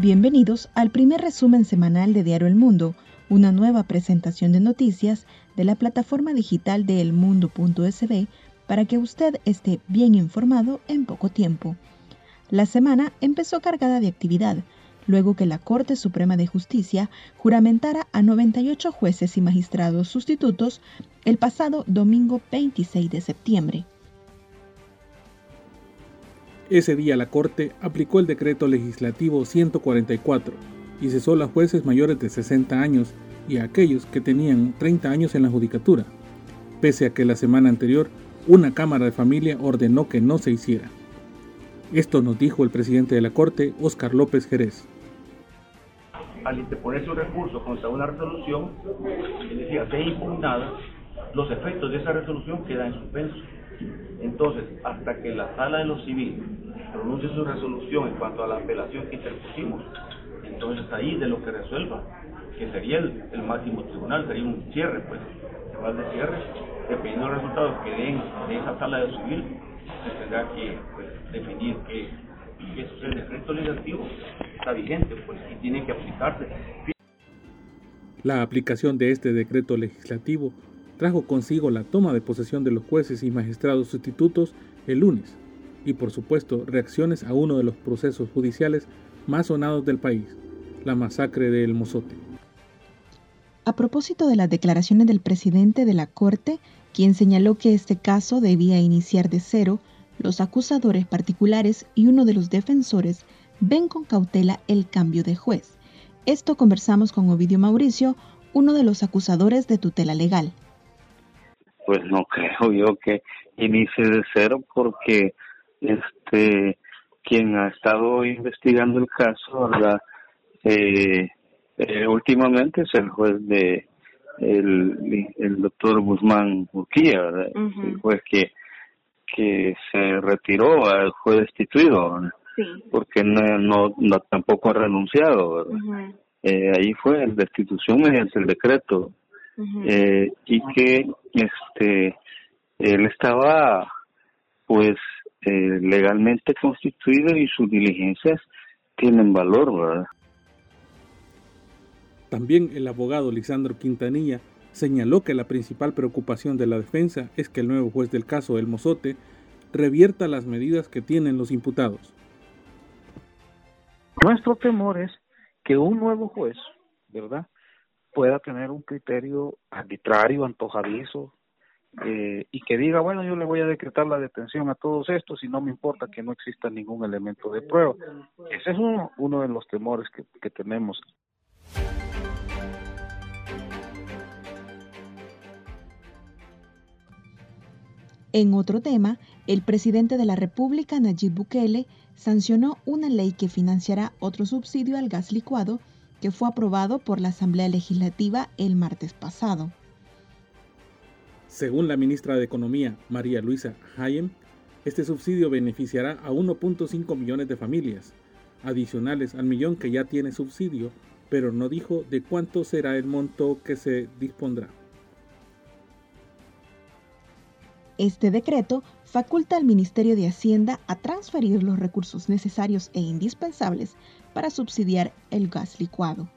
Bienvenidos al primer resumen semanal de Diario El Mundo, una nueva presentación de noticias de la plataforma digital de elmundo.sb para que usted esté bien informado en poco tiempo. La semana empezó cargada de actividad, luego que la Corte Suprema de Justicia juramentara a 98 jueces y magistrados sustitutos el pasado domingo 26 de septiembre. Ese día la Corte aplicó el decreto legislativo 144 y cesó a jueces mayores de 60 años y a aquellos que tenían 30 años en la judicatura, pese a que la semana anterior una Cámara de Familia ordenó que no se hiciera. Esto nos dijo el presidente de la Corte, Óscar López Jerez. Al interponer su recurso contra una resolución, es decir, ser impugnada, los efectos de esa resolución quedan en suspenso. Entonces, hasta que la sala de los civiles pronuncie su resolución en cuanto a la apelación que interpusimos, entonces ahí de lo que resuelva, que sería el, máximo tribunal, sería un cierre, pues, más de cierre, dependiendo de los resultados que den de esa sala de civil, se tendrá que pues, definir que es el decreto legislativo está vigente, pues, y tiene que aplicarse. La aplicación de este decreto legislativo trajo consigo la toma de posesión de los jueces y magistrados sustitutos el lunes y por supuesto reacciones a uno de los procesos judiciales más sonados del país, la masacre de El Mozote. A propósito de las declaraciones del presidente de la Corte, quien señaló que este caso debía iniciar de cero, los acusadores particulares y uno de los defensores ven con cautela el cambio de juez. Esto conversamos con Ovidio Mauricio, uno de los acusadores de tutela legal pues no creo yo que inicie de cero porque este quien ha estado investigando el caso verdad eh, eh, últimamente es el juez de el, el doctor Guzmán Urquía el juez que que se retiró al juez destituido porque no, no, tampoco ha renunciado eh, ahí fue la destitución mediante el decreto eh, y que este él estaba pues eh, legalmente constituido y sus diligencias tienen valor, ¿verdad? También el abogado Lisandro Quintanilla señaló que la principal preocupación de la defensa es que el nuevo juez del caso El Mozote revierta las medidas que tienen los imputados. Nuestro temor es que un nuevo juez, ¿verdad? Pueda tener un criterio arbitrario, antojadizo, eh, y que diga, bueno, yo le voy a decretar la detención a todos estos y no me importa que no exista ningún elemento de prueba. Ese es uno, de los temores que, que tenemos. En otro tema, el presidente de la República, Nayib Bukele, sancionó una ley que financiará otro subsidio al gas licuado que fue aprobado por la Asamblea Legislativa el martes pasado. Según la ministra de Economía, María Luisa Hayem, este subsidio beneficiará a 1.5 millones de familias, adicionales al millón que ya tiene subsidio, pero no dijo de cuánto será el monto que se dispondrá. Este decreto faculta al Ministerio de Hacienda a transferir los recursos necesarios e indispensables para subsidiar el gas licuado.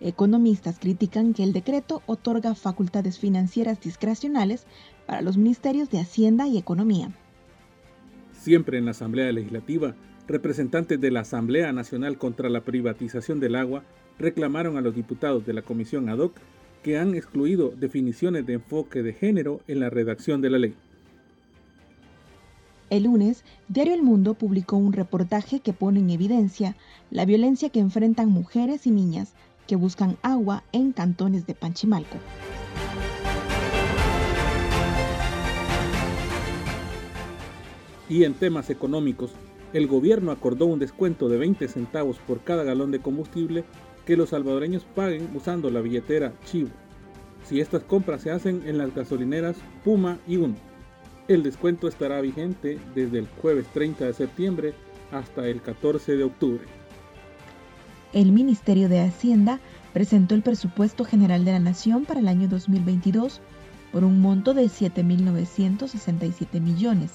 Economistas critican que el decreto otorga facultades financieras discrecionales para los ministerios de Hacienda y Economía. Siempre en la Asamblea Legislativa, representantes de la Asamblea Nacional contra la Privatización del Agua reclamaron a los diputados de la Comisión ad hoc que han excluido definiciones de enfoque de género en la redacción de la ley. El lunes, Diario El Mundo publicó un reportaje que pone en evidencia la violencia que enfrentan mujeres y niñas que buscan agua en cantones de Panchimalco. Y en temas económicos, el gobierno acordó un descuento de 20 centavos por cada galón de combustible que los salvadoreños paguen usando la billetera Chivo, si estas compras se hacen en las gasolineras Puma y Uno. El descuento estará vigente desde el jueves 30 de septiembre hasta el 14 de octubre. El Ministerio de Hacienda presentó el presupuesto general de la Nación para el año 2022 por un monto de 7.967 millones,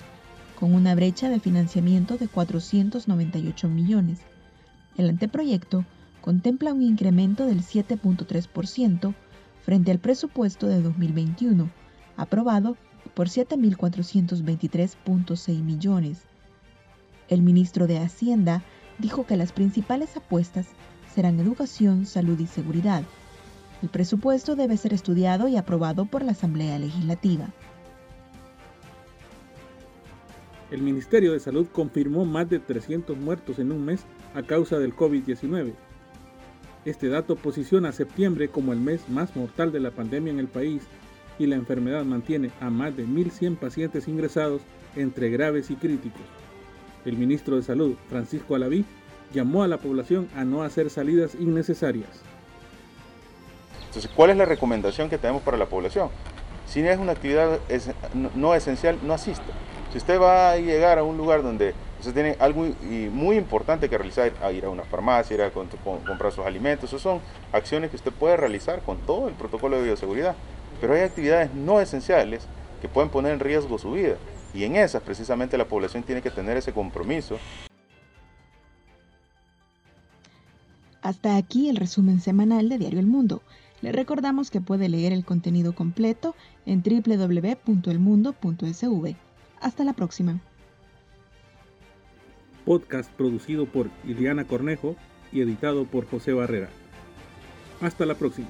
con una brecha de financiamiento de 498 millones El anteproyecto contempla un incremento del 7.3% frente al presupuesto de 2021, aprobado por 7.423.6 millones. El ministro de Hacienda dijo que las principales apuestas serán educación, salud y seguridad. El presupuesto debe ser estudiado y aprobado por la Asamblea Legislativa. El Ministerio de Salud confirmó más de 300 muertos en un mes a causa del COVID-19. Este dato posiciona a septiembre como el mes más mortal de la pandemia en el país y la enfermedad mantiene a más de 1.100 pacientes ingresados entre graves y críticos. El ministro de Salud, Francisco Alaví, llamó a la población a no hacer salidas innecesarias. Entonces, ¿cuál es la recomendación que tenemos para la población? Si es una actividad no esencial, no asista. Si usted va a llegar a un lugar donde usted tiene algo muy importante que realizar, a ir a una farmacia, ir a comprar sus alimentos, esas son acciones que usted puede realizar con todo el protocolo de bioseguridad. Pero hay actividades no esenciales que pueden poner en riesgo su vida. Y en esas precisamente la población tiene que tener ese compromiso. Hasta aquí el resumen semanal de Diario El Mundo. Le recordamos que puede leer el contenido completo en www.elmundo.sv. Hasta la próxima. Podcast producido por Iliana Cornejo y editado por José Barrera. Hasta la próxima.